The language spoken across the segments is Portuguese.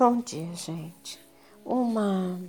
Bom dia, gente. Uma,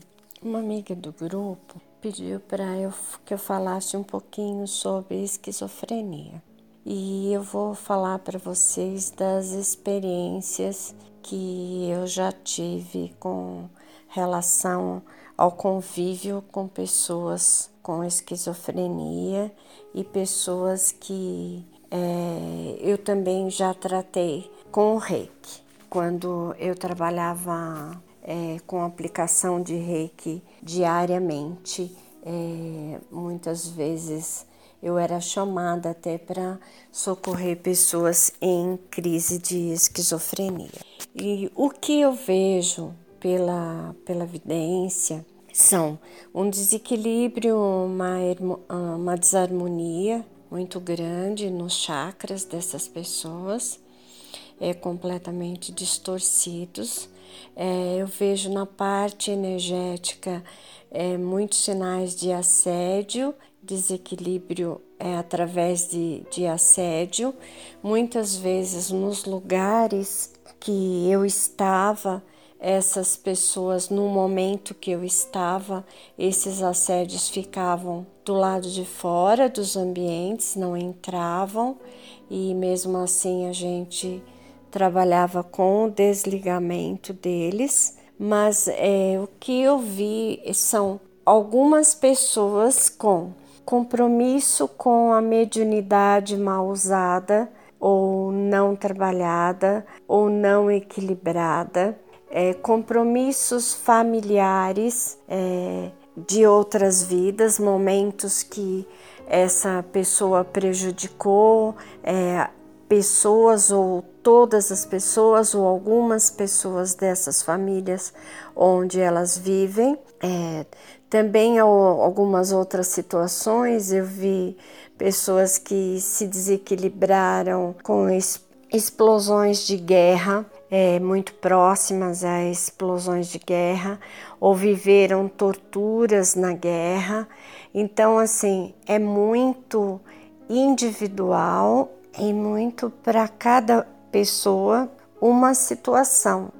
uma amiga do grupo pediu para eu que eu falasse um pouquinho sobre esquizofrenia. E eu vou falar para vocês das experiências que eu já tive com relação ao convívio com pessoas com esquizofrenia e pessoas que é, eu também já tratei com o reiki. Quando eu trabalhava é, com aplicação de reiki diariamente, é, muitas vezes eu era chamada até para socorrer pessoas em crise de esquizofrenia. E o que eu vejo pela, pela evidência são um desequilíbrio, uma, uma desarmonia muito grande nos chakras dessas pessoas, é, completamente distorcidos. É, eu vejo na parte energética é, muitos sinais de assédio, desequilíbrio é, através de, de assédio. Muitas vezes nos lugares que eu estava, essas pessoas, no momento que eu estava, esses assédios ficavam do lado de fora dos ambientes, não entravam, e mesmo assim a gente trabalhava com o desligamento deles. Mas é, o que eu vi são algumas pessoas com compromisso com a mediunidade mal usada ou não trabalhada ou não equilibrada é, compromissos familiares é, de outras vidas, momentos que essa pessoa prejudicou é, pessoas ou todas as pessoas ou algumas pessoas dessas famílias onde elas vivem. É, também algumas outras situações eu vi pessoas que se desequilibraram com explosões de guerra é, muito próximas a explosões de guerra ou viveram torturas na guerra. Então, assim, é muito individual e muito para cada pessoa uma situação,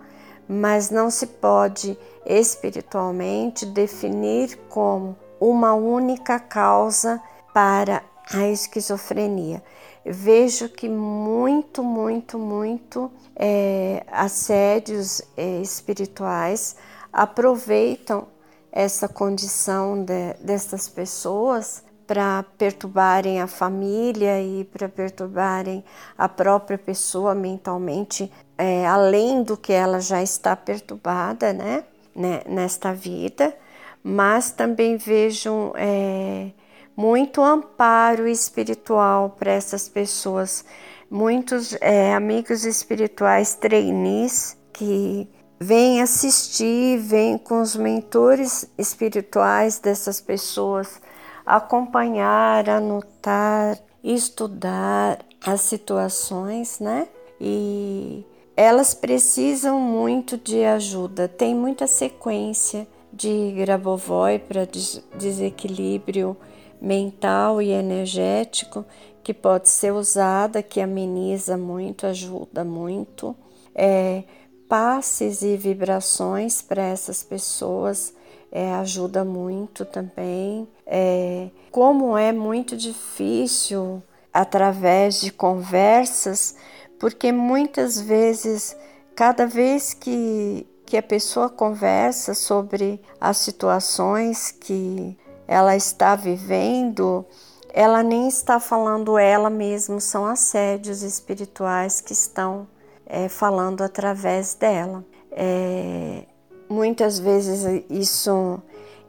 mas não se pode espiritualmente definir como uma única causa para a esquizofrenia. Vejo que muito, muito, muito é, assédios é, espirituais aproveitam essa condição de, dessas pessoas para perturbarem a família e para perturbarem a própria pessoa mentalmente, é, além do que ela já está perturbada, né, né nesta vida. Mas também vejo é, muito amparo espiritual para essas pessoas. Muitos é, amigos espirituais trainees que vêm assistir, vêm com os mentores espirituais dessas pessoas, acompanhar, anotar, estudar as situações, né? E elas precisam muito de ajuda, tem muita sequência de Grabovoi para desequilíbrio mental e energético que pode ser usada, que ameniza muito, ajuda muito. É, passes e vibrações para essas pessoas é, ajuda muito também. É, como é muito difícil através de conversas, porque muitas vezes, cada vez que, que a pessoa conversa sobre as situações que ela está vivendo, ela nem está falando ela mesma, são assédios espirituais que estão é, falando através dela. É, muitas vezes isso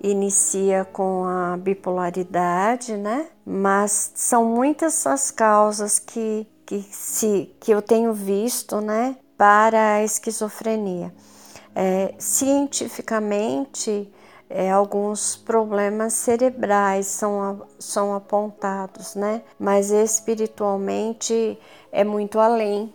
inicia com a bipolaridade, né? Mas são muitas as causas que, que, se, que eu tenho visto, né, para a esquizofrenia. É, cientificamente, é, alguns problemas cerebrais são, são apontados, né? Mas espiritualmente é muito além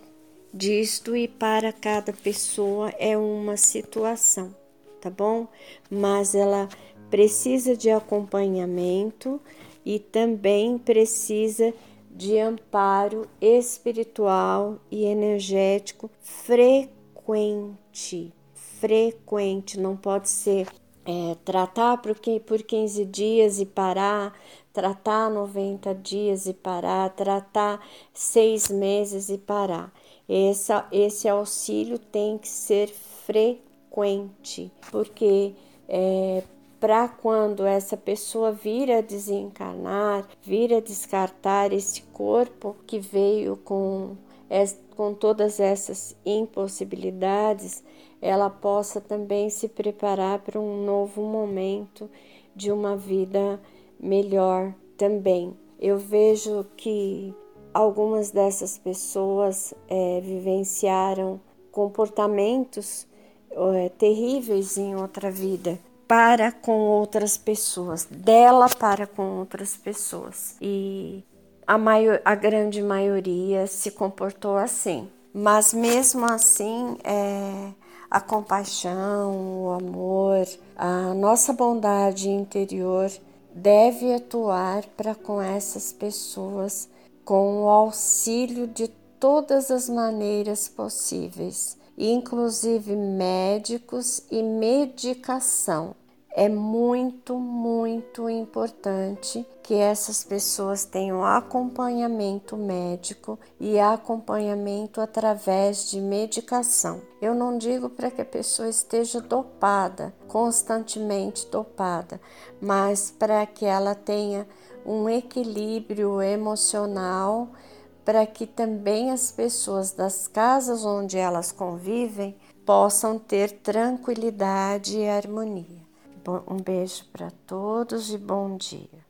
disto e para cada pessoa é uma situação, tá bom? Mas ela precisa de acompanhamento e também precisa de amparo espiritual e energético frequente frequente, não pode ser é, tratar por, por 15 dias e parar, tratar 90 dias e parar, tratar seis meses e parar. Essa, esse auxílio tem que ser frequente, porque é, para quando essa pessoa vir a desencarnar, vir a descartar esse corpo que veio com, com todas essas impossibilidades, ela possa também se preparar para um novo momento de uma vida melhor também. Eu vejo que algumas dessas pessoas é, vivenciaram comportamentos é, terríveis em outra vida para com outras pessoas, dela para com outras pessoas. E a, maior, a grande maioria se comportou assim. Mas mesmo assim, é, a compaixão, o amor, a nossa bondade interior deve atuar para com essas pessoas com o auxílio de todas as maneiras possíveis, inclusive médicos e medicação é muito, muito importante que essas pessoas tenham acompanhamento médico e acompanhamento através de medicação. Eu não digo para que a pessoa esteja dopada, constantemente dopada, mas para que ela tenha um equilíbrio emocional, para que também as pessoas das casas onde elas convivem possam ter tranquilidade e harmonia. Um beijo para todos e bom dia.